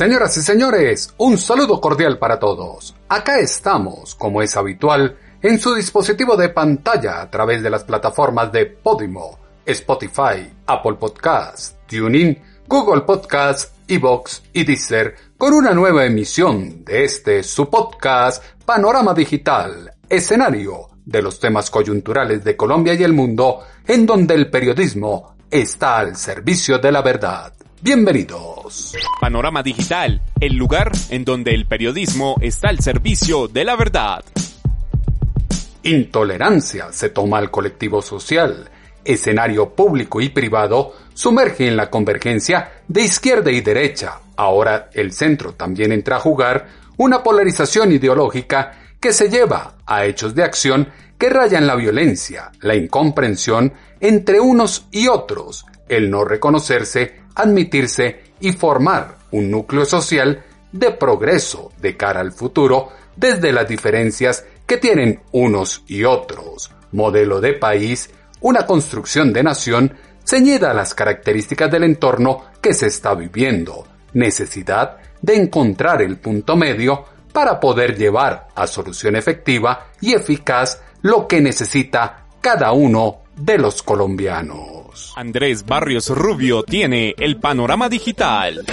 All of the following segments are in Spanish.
Señoras y señores, un saludo cordial para todos. Acá estamos, como es habitual, en su dispositivo de pantalla a través de las plataformas de Podimo, Spotify, Apple Podcast, TuneIn, Google Podcast, Evox y Deezer, con una nueva emisión de este su podcast Panorama Digital, escenario de los temas coyunturales de Colombia y el mundo, en donde el periodismo está al servicio de la verdad. Bienvenidos. Panorama Digital, el lugar en donde el periodismo está al servicio de la verdad. Intolerancia se toma al colectivo social. Escenario público y privado sumerge en la convergencia de izquierda y derecha. Ahora el centro también entra a jugar una polarización ideológica que se lleva a hechos de acción que rayan la violencia, la incomprensión entre unos y otros, el no reconocerse admitirse y formar un núcleo social de progreso de cara al futuro desde las diferencias que tienen unos y otros. Modelo de país, una construcción de nación ceñida a las características del entorno que se está viviendo. Necesidad de encontrar el punto medio para poder llevar a solución efectiva y eficaz lo que necesita cada uno de los colombianos. Andrés Barrios Rubio tiene el panorama digital.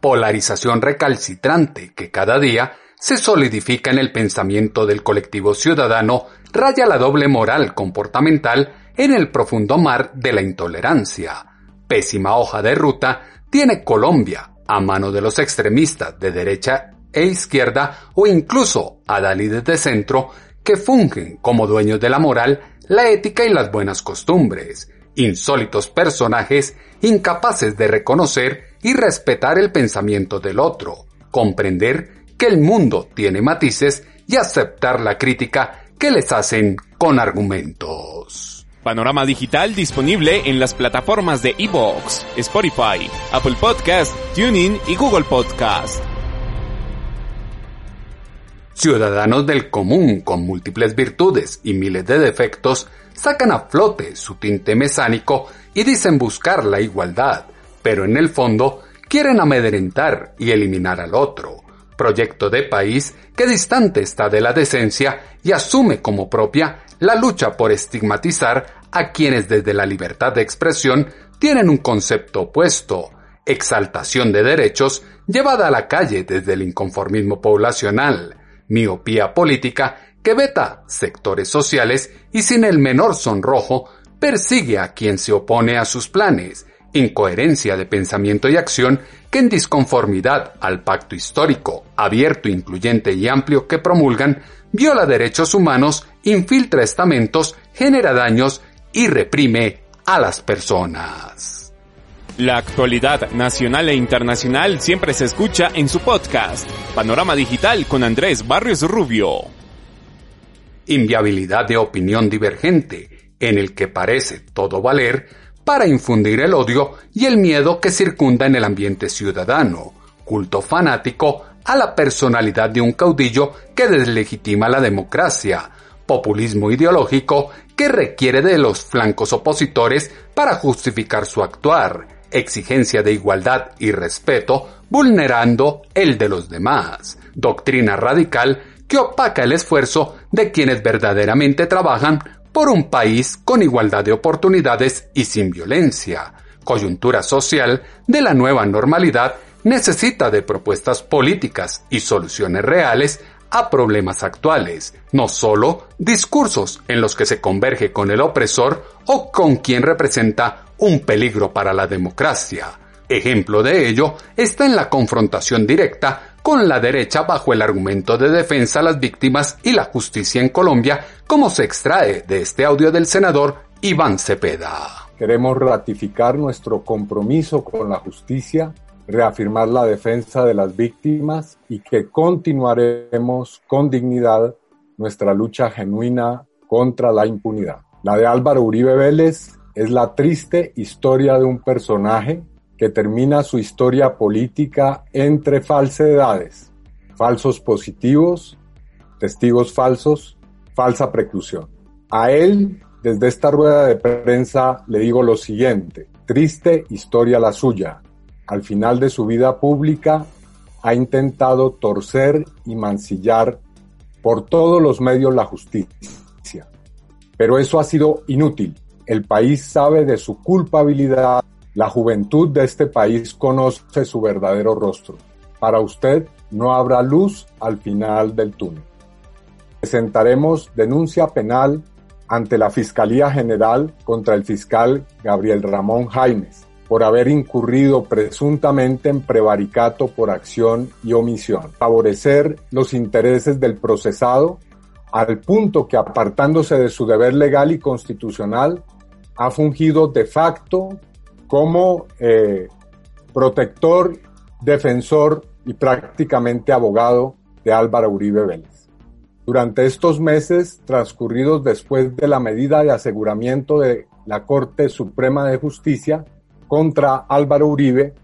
Polarización recalcitrante que cada día se solidifica en el pensamiento del colectivo ciudadano raya la doble moral comportamental en el profundo mar de la intolerancia. Pésima hoja de ruta tiene Colombia a mano de los extremistas de derecha e izquierda o incluso adalides de centro que fungen como dueños de la moral, la ética y las buenas costumbres, insólitos personajes incapaces de reconocer y respetar el pensamiento del otro, comprender que el mundo tiene matices y aceptar la crítica que les hacen con argumentos. Panorama Digital disponible en las plataformas de Evox, Spotify, Apple Podcast, TuneIn y Google Podcast. Ciudadanos del común con múltiples virtudes y miles de defectos sacan a flote su tinte mesánico y dicen buscar la igualdad, pero en el fondo quieren amedrentar y eliminar al otro. Proyecto de país que distante está de la decencia y asume como propia la lucha por estigmatizar a quienes desde la libertad de expresión tienen un concepto opuesto, exaltación de derechos llevada a la calle desde el inconformismo poblacional, miopía política que veta sectores sociales y sin el menor sonrojo persigue a quien se opone a sus planes, incoherencia de pensamiento y acción que en disconformidad al pacto histórico, abierto, incluyente y amplio que promulgan, viola derechos humanos, infiltra estamentos, genera daños y reprime a las personas. La actualidad nacional e internacional siempre se escucha en su podcast, Panorama Digital con Andrés Barrios Rubio. Inviabilidad de opinión divergente, en el que parece todo valer para infundir el odio y el miedo que circunda en el ambiente ciudadano, culto fanático a la personalidad de un caudillo que deslegitima la democracia, populismo ideológico que requiere de los flancos opositores para justificar su actuar, exigencia de igualdad y respeto, vulnerando el de los demás, doctrina radical que opaca el esfuerzo de quienes verdaderamente trabajan por un país con igualdad de oportunidades y sin violencia. Coyuntura social de la nueva normalidad necesita de propuestas políticas y soluciones reales a problemas actuales, no solo discursos en los que se converge con el opresor o con quien representa un peligro para la democracia. Ejemplo de ello está en la confrontación directa con la derecha bajo el argumento de defensa a las víctimas y la justicia en Colombia, como se extrae de este audio del senador Iván Cepeda. queremos ratificar nuestro compromiso con la justicia, reafirmar la defensa de las víctimas y que continuaremos con dignidad nuestra lucha genuina contra la impunidad. La de Álvaro Uribe Vélez es la triste historia de un personaje que termina su historia política entre falsedades, falsos positivos, testigos falsos, falsa preclusión. A él, desde esta rueda de prensa, le digo lo siguiente, triste historia la suya. Al final de su vida pública, ha intentado torcer y mancillar por todos los medios la justicia. Pero eso ha sido inútil. El país sabe de su culpabilidad. La juventud de este país conoce su verdadero rostro. Para usted no habrá luz al final del túnel. Presentaremos denuncia penal ante la Fiscalía General contra el fiscal Gabriel Ramón Jaimes por haber incurrido presuntamente en prevaricato por acción y omisión, favorecer los intereses del procesado al punto que apartándose de su deber legal y constitucional, ha fungido de facto como eh, protector, defensor y prácticamente abogado de Álvaro Uribe Vélez. Durante estos meses transcurridos después de la medida de aseguramiento de la Corte Suprema de Justicia contra Álvaro Uribe,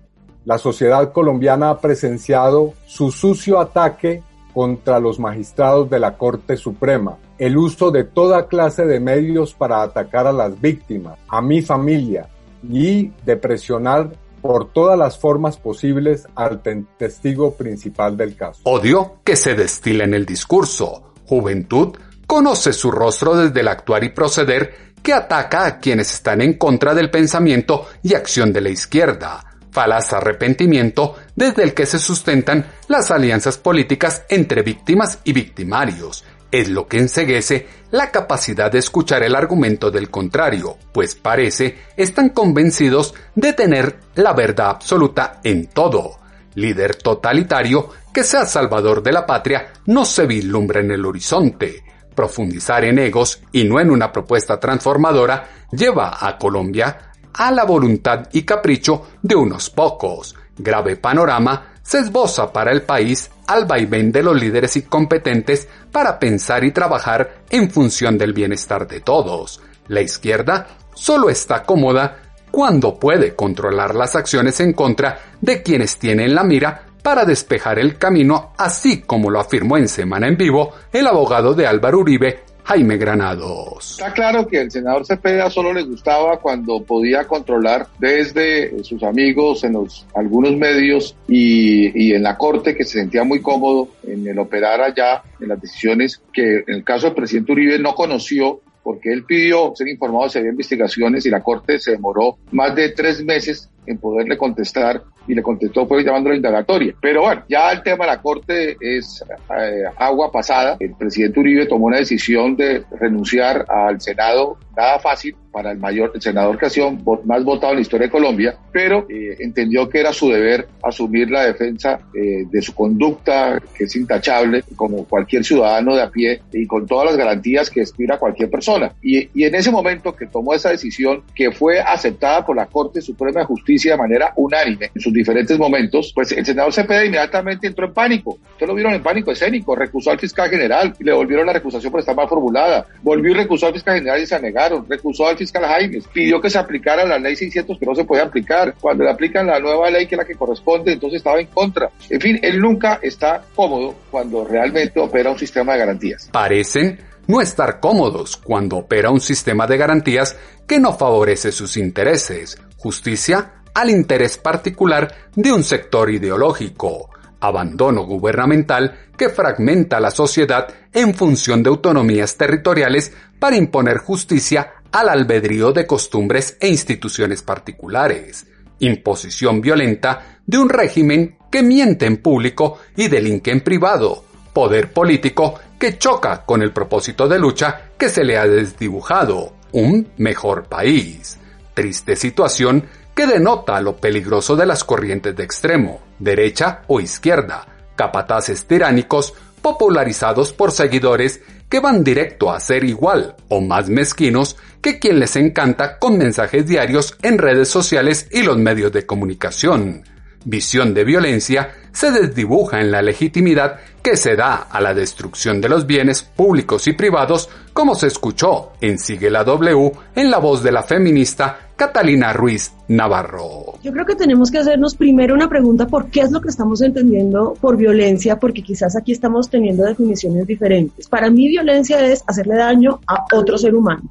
la sociedad colombiana ha presenciado su sucio ataque contra los magistrados de la Corte Suprema, el uso de toda clase de medios para atacar a las víctimas, a mi familia y de presionar por todas las formas posibles al testigo principal del caso. Odio que se destila en el discurso. Juventud conoce su rostro desde el actuar y proceder que ataca a quienes están en contra del pensamiento y acción de la izquierda falaz arrepentimiento desde el que se sustentan las alianzas políticas entre víctimas y victimarios. Es lo que enseguece la capacidad de escuchar el argumento del contrario, pues parece están convencidos de tener la verdad absoluta en todo. Líder totalitario que sea salvador de la patria no se vislumbra en el horizonte. Profundizar en egos y no en una propuesta transformadora lleva a Colombia a la voluntad y capricho de unos pocos. Grave panorama se esboza para el país al vaivén de los líderes incompetentes para pensar y trabajar en función del bienestar de todos. La izquierda solo está cómoda cuando puede controlar las acciones en contra de quienes tienen la mira para despejar el camino, así como lo afirmó en Semana en Vivo el abogado de Álvaro Uribe, Jaime Granados. Está claro que el senador Cepeda solo le gustaba cuando podía controlar desde sus amigos en los algunos medios y, y en la corte que se sentía muy cómodo en el operar allá en las decisiones que en el caso del presidente Uribe no conoció porque él pidió ser informado si había investigaciones y la Corte se demoró más de tres meses en poderle contestar y le contestó fue llamándolo indagatoria. Pero bueno, ya el tema de la Corte es eh, agua pasada. El presidente Uribe tomó una decisión de renunciar al Senado, nada fácil para el mayor, el senador sido más votado en la historia de Colombia, pero eh, entendió que era su deber asumir la defensa eh, de su conducta, que es intachable, como cualquier ciudadano de a pie y con todas las garantías que aspira cualquier persona. Y, y en ese momento que tomó esa decisión, que fue aceptada por la Corte Suprema de Justicia de manera unánime en sus diferentes momentos, pues el senador Cepeda inmediatamente entró en pánico. Ustedes lo vieron en pánico escénico, recusó al fiscal general y le volvieron la recusación por estar mal formulada. Volvió y recusó al fiscal general y se negaron. Recusó al fiscal Jaimes. Pidió que se aplicara la ley 600 que no se puede aplicar. Cuando le aplican la nueva ley que es la que corresponde, entonces estaba en contra. En fin, él nunca está cómodo cuando realmente opera un sistema de garantías. Parecen no estar cómodos cuando opera un sistema de garantías que no favorece sus intereses, justicia al interés particular de un sector ideológico, abandono gubernamental que fragmenta la sociedad en función de autonomías territoriales para imponer justicia al albedrío de costumbres e instituciones particulares, imposición violenta de un régimen que miente en público y delinque en privado, poder político que choca con el propósito de lucha que se le ha desdibujado, un mejor país. Triste situación que denota lo peligroso de las corrientes de extremo, derecha o izquierda, capataces tiránicos popularizados por seguidores que van directo a ser igual o más mezquinos que quien les encanta con mensajes diarios en redes sociales y los medios de comunicación. Visión de violencia se desdibuja en la legitimidad que se da a la destrucción de los bienes públicos y privados, como se escuchó en Sigue la W en la voz de la feminista Catalina Ruiz Navarro. Yo creo que tenemos que hacernos primero una pregunta por qué es lo que estamos entendiendo por violencia, porque quizás aquí estamos teniendo definiciones diferentes. Para mí violencia es hacerle daño a otro ser humano.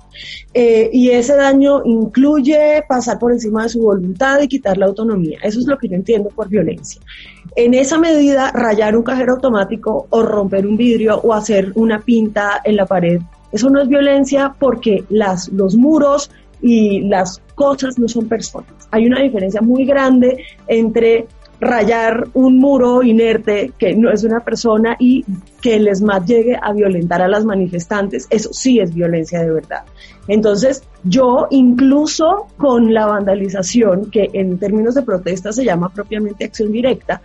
Eh, y ese daño incluye pasar por encima de su voluntad y quitar la autonomía. Eso es lo que yo entiendo por violencia. En esa medida, rayar un cajero automático o romper un vidrio o hacer una pinta en la pared, eso no es violencia porque las, los muros y las cosas no son personas. Hay una diferencia muy grande entre rayar un muro inerte que no es una persona y que el ESMAD llegue a violentar a las manifestantes, eso sí es violencia de verdad. Entonces, yo incluso con la vandalización, que en términos de protesta se llama propiamente acción directa,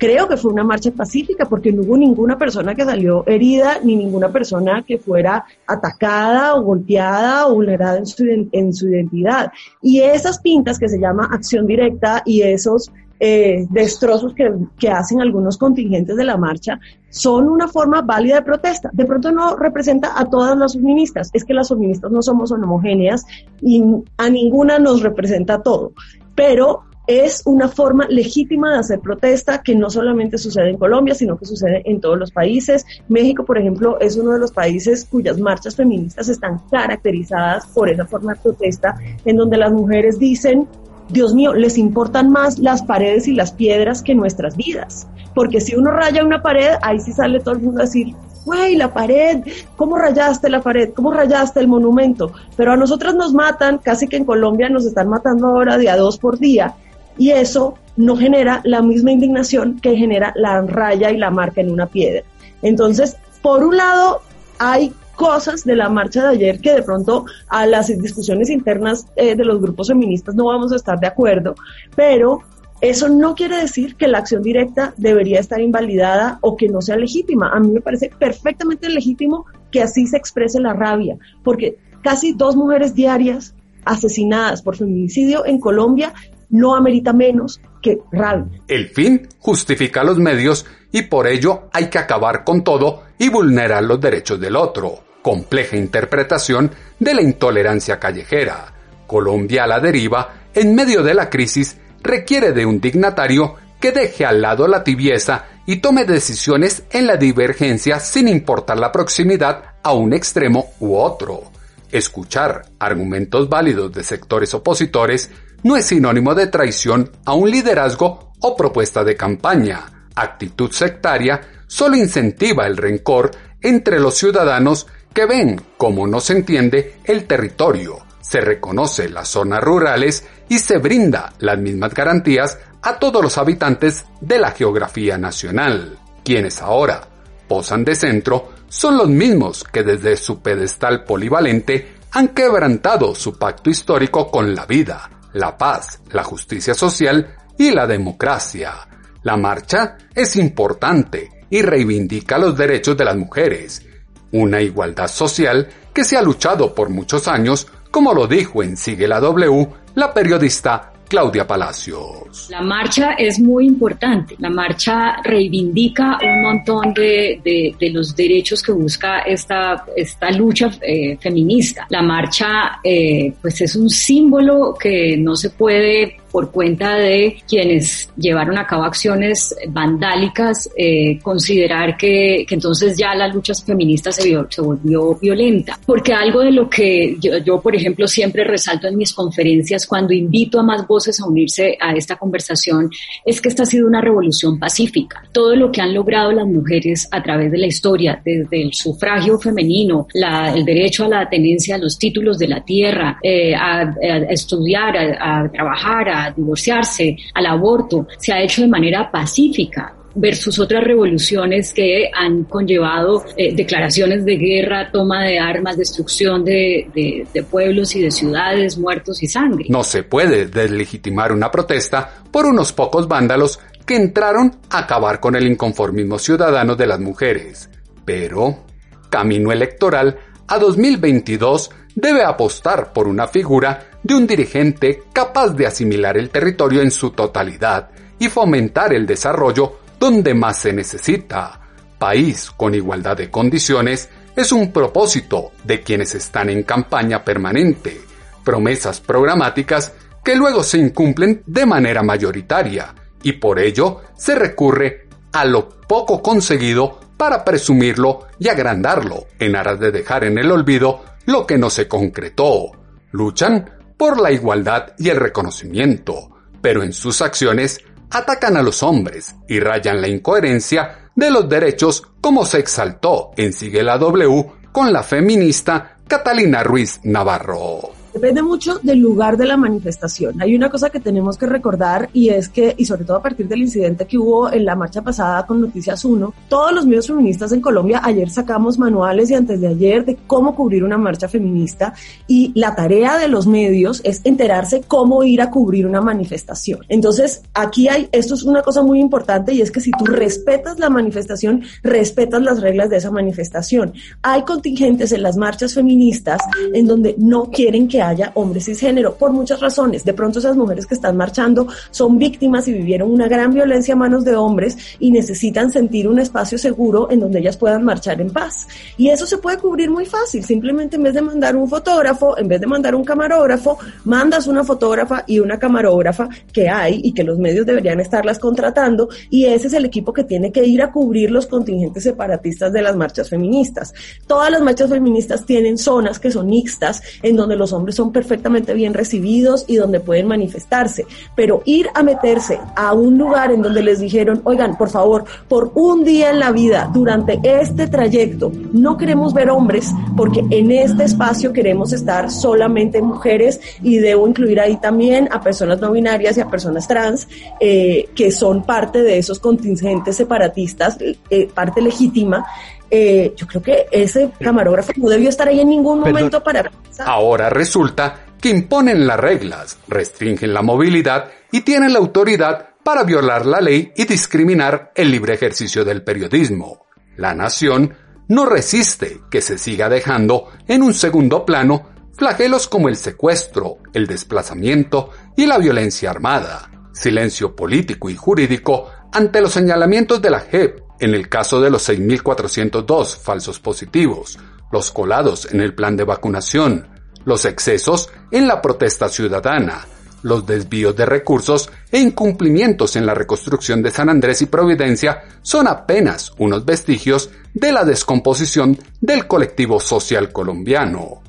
creo que fue una marcha pacífica porque no hubo ninguna persona que salió herida ni ninguna persona que fuera atacada o golpeada o vulnerada en su, en su identidad. Y esas pintas que se llama acción directa y esos eh, destrozos que, que, hacen algunos contingentes de la marcha son una forma válida de protesta. De pronto no representa a todas las feministas, es que las feministas no somos homogéneas y a ninguna nos representa todo, pero es una forma legítima de hacer protesta que no solamente sucede en Colombia, sino que sucede en todos los países. México, por ejemplo, es uno de los países cuyas marchas feministas están caracterizadas por esa forma de protesta, en donde las mujeres dicen, Dios mío, les importan más las paredes y las piedras que nuestras vidas. Porque si uno raya una pared, ahí sí sale todo el mundo a decir, güey, la pared, ¿cómo rayaste la pared? ¿Cómo rayaste el monumento? Pero a nosotras nos matan, casi que en Colombia nos están matando ahora de dos por día y eso no genera la misma indignación que genera la raya y la marca en una piedra. Entonces, por un lado, hay cosas de la marcha de ayer que de pronto a las discusiones internas eh, de los grupos feministas no vamos a estar de acuerdo, pero eso no quiere decir que la acción directa debería estar invalidada o que no sea legítima. A mí me parece perfectamente legítimo que así se exprese la rabia, porque casi dos mujeres diarias asesinadas por feminicidio en Colombia no amerita menos que rabia. El fin justifica los medios y por ello hay que acabar con todo y vulnerar los derechos del otro. Compleja interpretación de la intolerancia callejera. Colombia a la deriva, en medio de la crisis, requiere de un dignatario que deje al lado la tibieza y tome decisiones en la divergencia sin importar la proximidad a un extremo u otro. Escuchar argumentos válidos de sectores opositores no es sinónimo de traición a un liderazgo o propuesta de campaña. Actitud sectaria solo incentiva el rencor entre los ciudadanos que ven cómo no se entiende el territorio, se reconoce las zonas rurales y se brinda las mismas garantías a todos los habitantes de la geografía nacional, quienes ahora posan de centro son los mismos que desde su pedestal polivalente han quebrantado su pacto histórico con la vida, la paz, la justicia social y la democracia. La marcha es importante y reivindica los derechos de las mujeres, una igualdad social que se ha luchado por muchos años, como lo dijo en Sigue la W la periodista Claudia Palacios. La marcha es muy importante. La marcha reivindica un montón de, de, los derechos que busca esta, esta lucha eh, feminista. La marcha eh, pues es un símbolo que no se puede por cuenta de quienes llevaron a cabo acciones vandálicas, eh, considerar que, entonces ya la lucha feminista se, volvió violenta. Porque algo de lo que yo, por ejemplo, siempre resalto en mis conferencias cuando invito a más voces a unirse a esta conversación es que esta ha sido una revolución pacífica. Todo lo que han logrado las mujeres a través de la historia, desde el sufragio femenino, el derecho a la tenencia de los títulos de la tierra, eh, a, estudiar, a, trabajar, divorciarse, al aborto, se ha hecho de manera pacífica versus otras revoluciones que han conllevado eh, declaraciones de guerra, toma de armas, destrucción de, de pueblos y de ciudades, muertos y sangre. No se puede deslegitimar una protesta por unos pocos vándalos que entraron a acabar con el inconformismo ciudadano de las mujeres. Pero, camino electoral a 2022 debe apostar por una figura de un dirigente capaz de asimilar el territorio en su totalidad y fomentar el desarrollo donde más se necesita. País con igualdad de condiciones es un propósito de quienes están en campaña permanente, promesas programáticas que luego se incumplen de manera mayoritaria y por ello se recurre a lo poco conseguido para presumirlo y agrandarlo en aras de dejar en el olvido lo que no se concretó. Luchan por la igualdad y el reconocimiento, pero en sus acciones atacan a los hombres y rayan la incoherencia de los derechos como se exaltó en Sigue la W con la feminista Catalina Ruiz Navarro. Depende mucho del lugar de la manifestación. Hay una cosa que tenemos que recordar y es que, y sobre todo a partir del incidente que hubo en la marcha pasada con Noticias 1, todos los medios feministas en Colombia, ayer sacamos manuales y antes de ayer de cómo cubrir una marcha feminista y la tarea de los medios es enterarse cómo ir a cubrir una manifestación. Entonces, aquí hay, esto es una cosa muy importante y es que si tú respetas la manifestación, respetas las reglas de esa manifestación. Hay contingentes en las marchas feministas en donde no quieren que haya hombres cisgénero, por muchas razones. De pronto esas mujeres que están marchando son víctimas y vivieron una gran violencia a manos de hombres y necesitan sentir un espacio seguro en donde ellas puedan marchar en paz. Y eso se puede cubrir muy fácil. Simplemente en vez de mandar un fotógrafo, en vez de mandar un camarógrafo, mandas una fotógrafa y una camarógrafa que hay y que los medios deberían estarlas contratando y ese es el equipo que tiene que ir a cubrir los contingentes separatistas de las marchas feministas. Todas las marchas feministas tienen zonas que son mixtas en donde los hombres son perfectamente bien recibidos y donde pueden manifestarse. Pero ir a meterse a un lugar en donde les dijeron, oigan, por favor, por un día en la vida, durante este trayecto, no queremos ver hombres porque en este espacio queremos estar solamente mujeres y debo incluir ahí también a personas no binarias y a personas trans eh, que son parte de esos contingentes separatistas, eh, parte legítima eh, yo creo que ese camarógrafo no debió estar ahí en ningún momento para... Ahora resulta que imponen las reglas, restringen la movilidad y tienen la autoridad para violar la ley y discriminar el libre ejercicio del periodismo. La nación no resiste que se siga dejando en un segundo plano flagelos como el secuestro, el desplazamiento y la violencia armada. Silencio político y jurídico ante los señalamientos de la JEP en el caso de los 6.402 falsos positivos, los colados en el plan de vacunación, los excesos en la protesta ciudadana, los desvíos de recursos e incumplimientos en la reconstrucción de San Andrés y Providencia son apenas unos vestigios de la descomposición del colectivo social colombiano.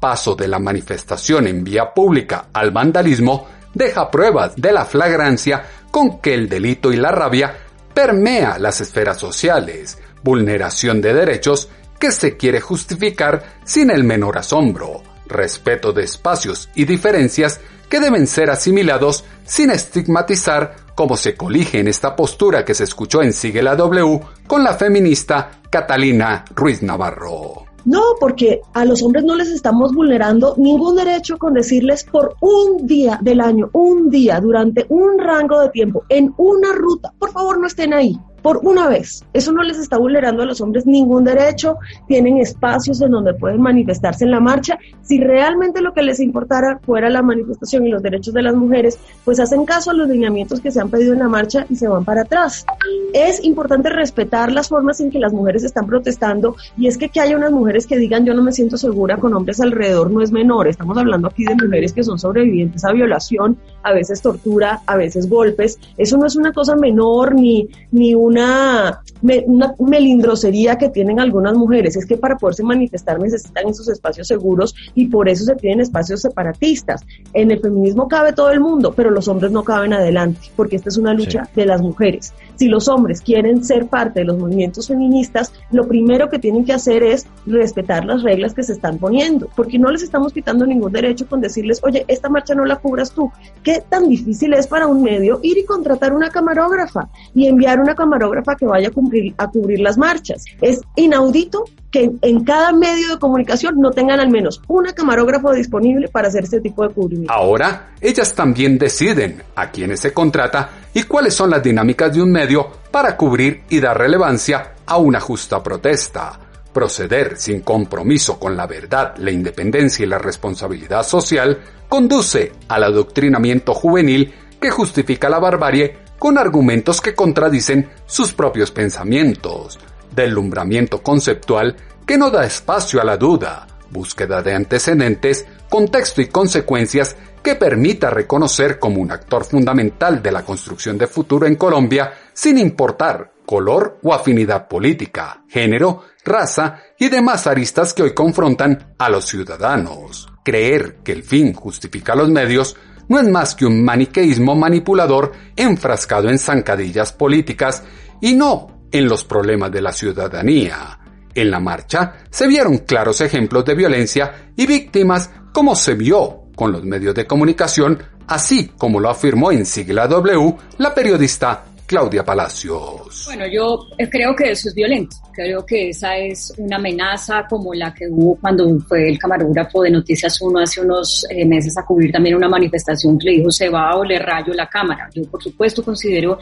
Paso de la manifestación en vía pública al vandalismo deja pruebas de la flagrancia con que el delito y la rabia permea las esferas sociales, vulneración de derechos que se quiere justificar sin el menor asombro, respeto de espacios y diferencias que deben ser asimilados sin estigmatizar como se colige en esta postura que se escuchó en Sigue la W con la feminista Catalina Ruiz Navarro. No, porque a los hombres no les estamos vulnerando ningún derecho con decirles por un día del año, un día, durante un rango de tiempo, en una ruta, por favor no estén ahí por una vez. Eso no les está vulnerando a los hombres ningún derecho, tienen espacios en donde pueden manifestarse en la marcha. Si realmente lo que les importara fuera la manifestación y los derechos de las mujeres, pues hacen caso a los lineamientos que se han pedido en la marcha y se van para atrás. Es importante respetar las formas en que las mujeres están protestando y es que que haya unas mujeres que digan yo no me siento segura con hombres alrededor no es menor. Estamos hablando aquí de mujeres que son sobrevivientes a violación, a veces tortura, a veces golpes. Eso no es una cosa menor ni, ni un una, una melindrosería que tienen algunas mujeres, es que para poderse manifestar necesitan esos espacios seguros y por eso se tienen espacios separatistas. En el feminismo cabe todo el mundo, pero los hombres no caben adelante, porque esta es una lucha de las mujeres. Si los hombres quieren ser parte de los movimientos feministas, lo primero que tienen que hacer es respetar las reglas que se están poniendo, porque no les estamos quitando ningún derecho con decirles, oye, esta marcha no la cubras tú. ¿Qué tan difícil es para un medio ir y contratar una camarógrafa y enviar una camarógrafa que vaya a, cumplir, a cubrir las marchas. Es inaudito que en cada medio de comunicación no tengan al menos una camarógrafa disponible para hacer este tipo de cubrimiento. Ahora, ellas también deciden a quiénes se contrata y cuáles son las dinámicas de un medio para cubrir y dar relevancia a una justa protesta. Proceder sin compromiso con la verdad, la independencia y la responsabilidad social conduce al adoctrinamiento juvenil que justifica la barbarie con argumentos que contradicen sus propios pensamientos, deslumbramiento conceptual que no da espacio a la duda, búsqueda de antecedentes, contexto y consecuencias que permita reconocer como un actor fundamental de la construcción de futuro en Colombia sin importar color o afinidad política, género, raza y demás aristas que hoy confrontan a los ciudadanos. Creer que el fin justifica los medios no es más que un maniqueísmo manipulador enfrascado en zancadillas políticas y no en los problemas de la ciudadanía. En la marcha se vieron claros ejemplos de violencia y víctimas como se vio con los medios de comunicación, así como lo afirmó en sigla W la periodista Claudia Palacios. Bueno, yo creo que eso es violento. Creo que esa es una amenaza como la que hubo cuando fue el camarógrafo de Noticias 1 hace unos eh, meses a cubrir también una manifestación que le dijo se va o le rayo la cámara. Yo por supuesto considero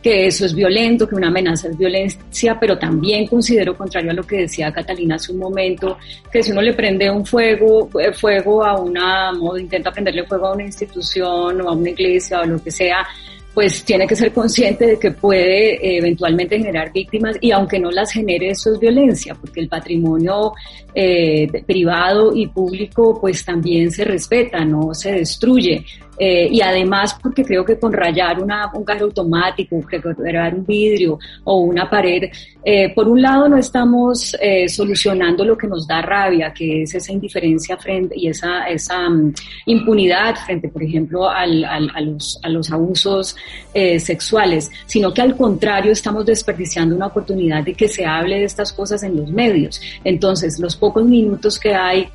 que eso es violento, que una amenaza es violencia, pero también considero, contrario a lo que decía Catalina hace un momento, que si uno le prende un fuego, eh, fuego a una, o intenta prenderle fuego a una institución o a una iglesia o lo que sea, pues tiene que ser consciente de que puede eh, eventualmente generar víctimas y aunque no las genere, eso es violencia, porque el patrimonio eh, privado y público pues también se respeta, no se destruye. Eh, y además porque creo que con rayar una, un carro automático, rayar un vidrio o una pared, eh, por un lado no estamos eh, solucionando lo que nos da rabia, que es esa indiferencia frente y esa, esa um, impunidad frente, por ejemplo, al, al, a, los, a los abusos sexuales, sino que al contrario estamos desperdiciando una oportunidad de que se hable de estas cosas en los medios. Entonces, los pocos minutos que hay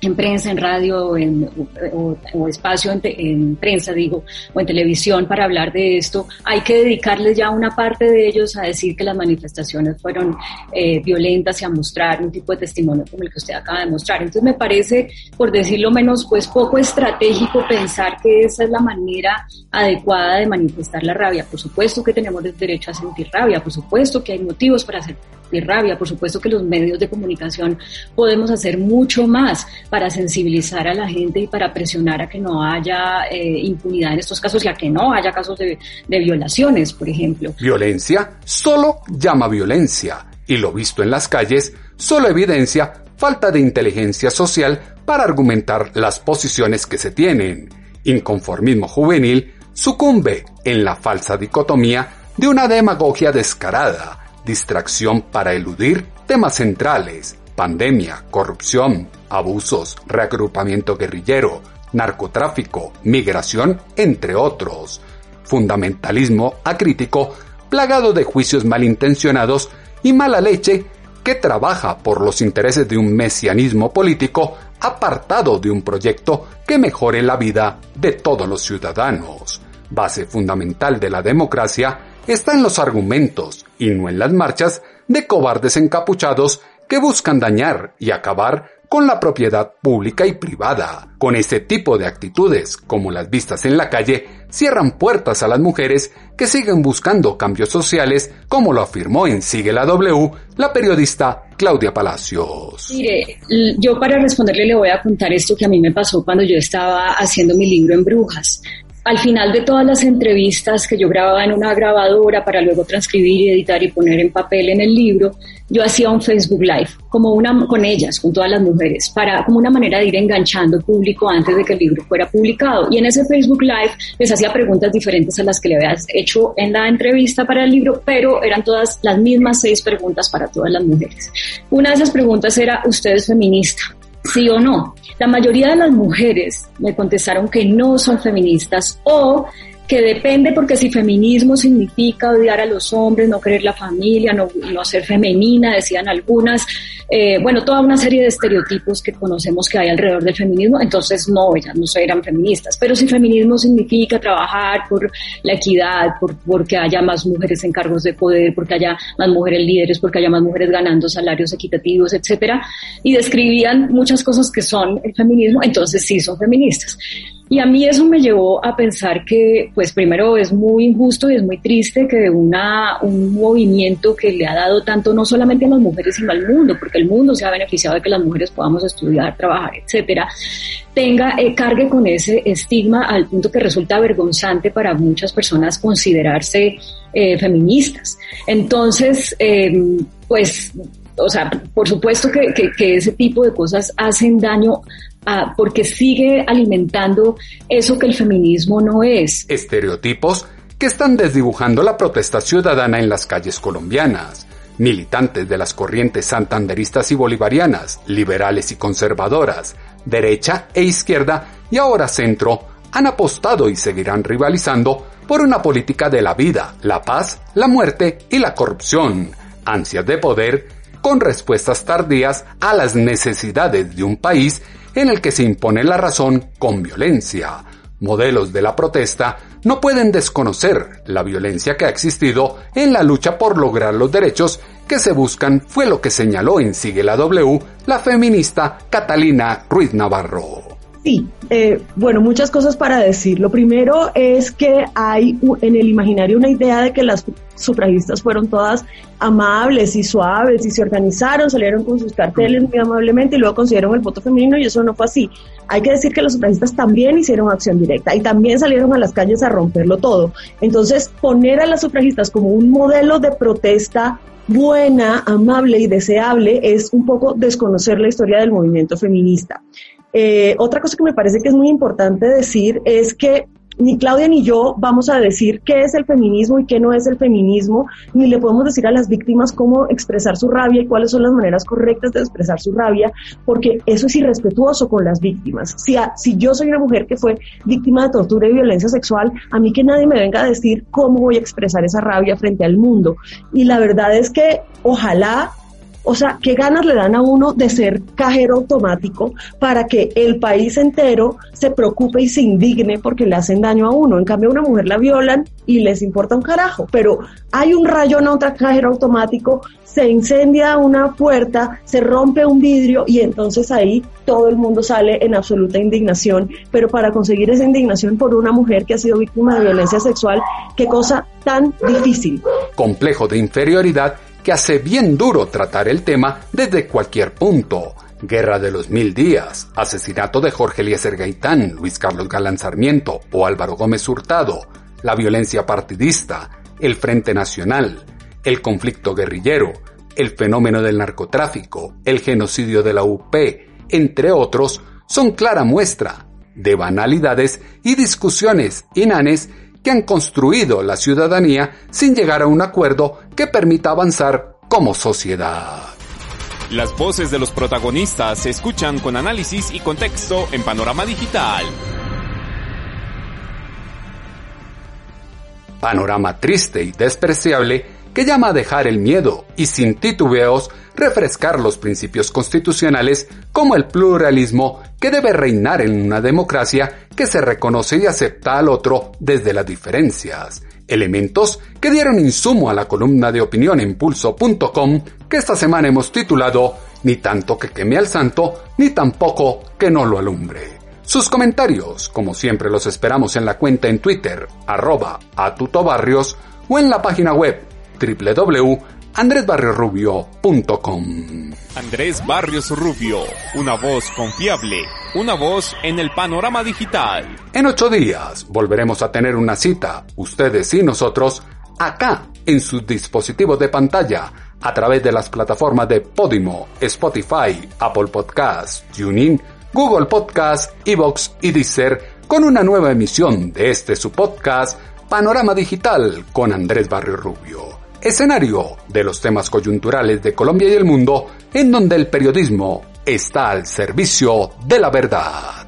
en prensa, en radio en, o, espacio en, prensa, digo, o en televisión para hablar de esto, hay que dedicarles ya una parte de ellos a decir que las manifestaciones fueron eh, violentas y a mostrar un tipo de testimonio como el que usted acaba de mostrar. Entonces me parece, por decirlo menos, pues poco estratégico pensar que esa es la manera adecuada de manifestar la rabia. Por supuesto que tenemos el derecho a sentir rabia, por supuesto que hay motivos para sentir rabia, por supuesto que los medios de comunicación podemos hacer mucho más para sensibilizar a la gente y para presionar a que no haya eh, impunidad en estos casos y a que no haya casos de, de violaciones, por ejemplo. Violencia solo llama violencia y lo visto en las calles solo evidencia falta de inteligencia social para argumentar las posiciones que se tienen. Inconformismo juvenil sucumbe en la falsa dicotomía de una demagogia descarada, distracción para eludir temas centrales, pandemia, corrupción, abusos, reagrupamiento guerrillero, narcotráfico, migración, entre otros. Fundamentalismo acrítico, plagado de juicios malintencionados y mala leche que trabaja por los intereses de un mesianismo político apartado de un proyecto que mejore la vida de todos los ciudadanos. Base fundamental de la democracia está en los argumentos y no en las marchas de cobardes encapuchados que buscan dañar y acabar con la propiedad pública y privada. Con este tipo de actitudes, como las vistas en la calle, cierran puertas a las mujeres que siguen buscando cambios sociales, como lo afirmó en Sigue la W la periodista Claudia Palacios. Mire, yo para responderle le voy a contar esto que a mí me pasó cuando yo estaba haciendo mi libro en Brujas. Al final de todas las entrevistas que yo grababa en una grabadora para luego transcribir y editar y poner en papel en el libro, yo hacía un Facebook Live, como una con ellas, con todas las mujeres, para como una manera de ir enganchando público antes de que el libro fuera publicado. Y en ese Facebook Live les hacía preguntas diferentes a las que le había hecho en la entrevista para el libro, pero eran todas las mismas seis preguntas para todas las mujeres. Una de esas preguntas era, ¿usted es feminista? ¿Sí o no? La mayoría de las mujeres me contestaron que no son feministas o que depende porque si feminismo significa odiar a los hombres, no querer la familia, no, no ser femenina, decían algunas, eh, bueno, toda una serie de estereotipos que conocemos que hay alrededor del feminismo, entonces no, ellas no eran feministas, pero si feminismo significa trabajar por la equidad, por porque haya más mujeres en cargos de poder, porque haya más mujeres líderes, porque haya más mujeres ganando salarios equitativos, etcétera, y describían muchas cosas que son el feminismo, entonces sí son feministas. Y a mí eso me llevó a pensar que, pues primero es muy injusto y es muy triste que una, un movimiento que le ha dado tanto no solamente a las mujeres sino al mundo, porque el mundo se ha beneficiado de que las mujeres podamos estudiar, trabajar, etcétera, tenga, eh, cargue con ese estigma al punto que resulta vergonzante para muchas personas considerarse eh, feministas. Entonces, em, pues o sea, por supuesto que, que, ese tipo de cosas hacen daño porque sigue alimentando eso que el feminismo no es. Estereotipos que están desdibujando la protesta ciudadana en las calles colombianas. Militantes de las corrientes santanderistas y bolivarianas, liberales y conservadoras, derecha e izquierda y ahora centro, han apostado y seguirán rivalizando por una política de la vida, la paz, la muerte y la corrupción, ansias de poder, con respuestas tardías a las necesidades de un país en el que se impone la razón con violencia. Modelos de la protesta no pueden desconocer la violencia que ha existido en la lucha por lograr los derechos que se buscan, fue lo que señaló en Sigue la W la feminista Catalina Ruiz Navarro. Sí, eh, bueno, muchas cosas para decir. Lo primero es que hay en el imaginario una idea de que las sufragistas fueron todas amables y suaves y se organizaron, salieron con sus carteles muy amablemente y luego consiguieron el voto femenino y eso no fue así. Hay que decir que los sufragistas también hicieron acción directa y también salieron a las calles a romperlo todo. Entonces, poner a las sufragistas como un modelo de protesta buena, amable y deseable es un poco desconocer la historia del movimiento feminista. Eh, otra cosa que me parece que es muy importante decir es que ni Claudia ni yo vamos a decir qué es el feminismo y qué no es el feminismo, ni le podemos decir a las víctimas cómo expresar su rabia y cuáles son las maneras correctas de expresar su rabia, porque eso es irrespetuoso con las víctimas. Si, si yo soy una mujer que fue víctima de tortura y violencia sexual, a mí que nadie me venga a decir cómo voy a expresar esa rabia frente al mundo. Y la verdad es que ojalá o sea, ¿qué ganas le dan a uno de ser cajero automático para que el país entero se preocupe y se indigne porque le hacen daño a uno? En cambio, a una mujer la violan y les importa un carajo. Pero hay un rayón a otro cajero automático, se incendia una puerta, se rompe un vidrio y entonces ahí todo el mundo sale en absoluta indignación. Pero para conseguir esa indignación por una mujer que ha sido víctima de violencia sexual, qué cosa tan difícil. Complejo de inferioridad que hace bien duro tratar el tema desde cualquier punto. Guerra de los Mil Días, asesinato de Jorge Eliezer Gaitán, Luis Carlos Galán Sarmiento o Álvaro Gómez Hurtado, la violencia partidista, el Frente Nacional, el conflicto guerrillero, el fenómeno del narcotráfico, el genocidio de la UP, entre otros, son clara muestra de banalidades y discusiones inanes que han construido la ciudadanía sin llegar a un acuerdo que permita avanzar como sociedad. Las voces de los protagonistas se escuchan con análisis y contexto en Panorama Digital. Panorama triste y despreciable que llama a dejar el miedo y sin titubeos refrescar los principios constitucionales como el pluralismo que debe reinar en una democracia que se reconoce y acepta al otro desde las diferencias. Elementos que dieron insumo a la columna de opinión en pulso.com que esta semana hemos titulado Ni tanto que queme al santo, ni tampoco que no lo alumbre. Sus comentarios, como siempre los esperamos en la cuenta en Twitter, arroba atutobarrios, o en la página web www.andresbarriosrubio.com. Andrés Barrios Rubio, una voz confiable, una voz en el panorama digital. En ocho días volveremos a tener una cita, ustedes y nosotros, acá en sus dispositivos de pantalla, a través de las plataformas de Podimo, Spotify, Apple Podcasts, TuneIn, Google Podcasts, Evox y Deezer, con una nueva emisión de este su podcast, Panorama Digital con Andrés Barrios Rubio escenario de los temas coyunturales de Colombia y el mundo, en donde el periodismo está al servicio de la verdad.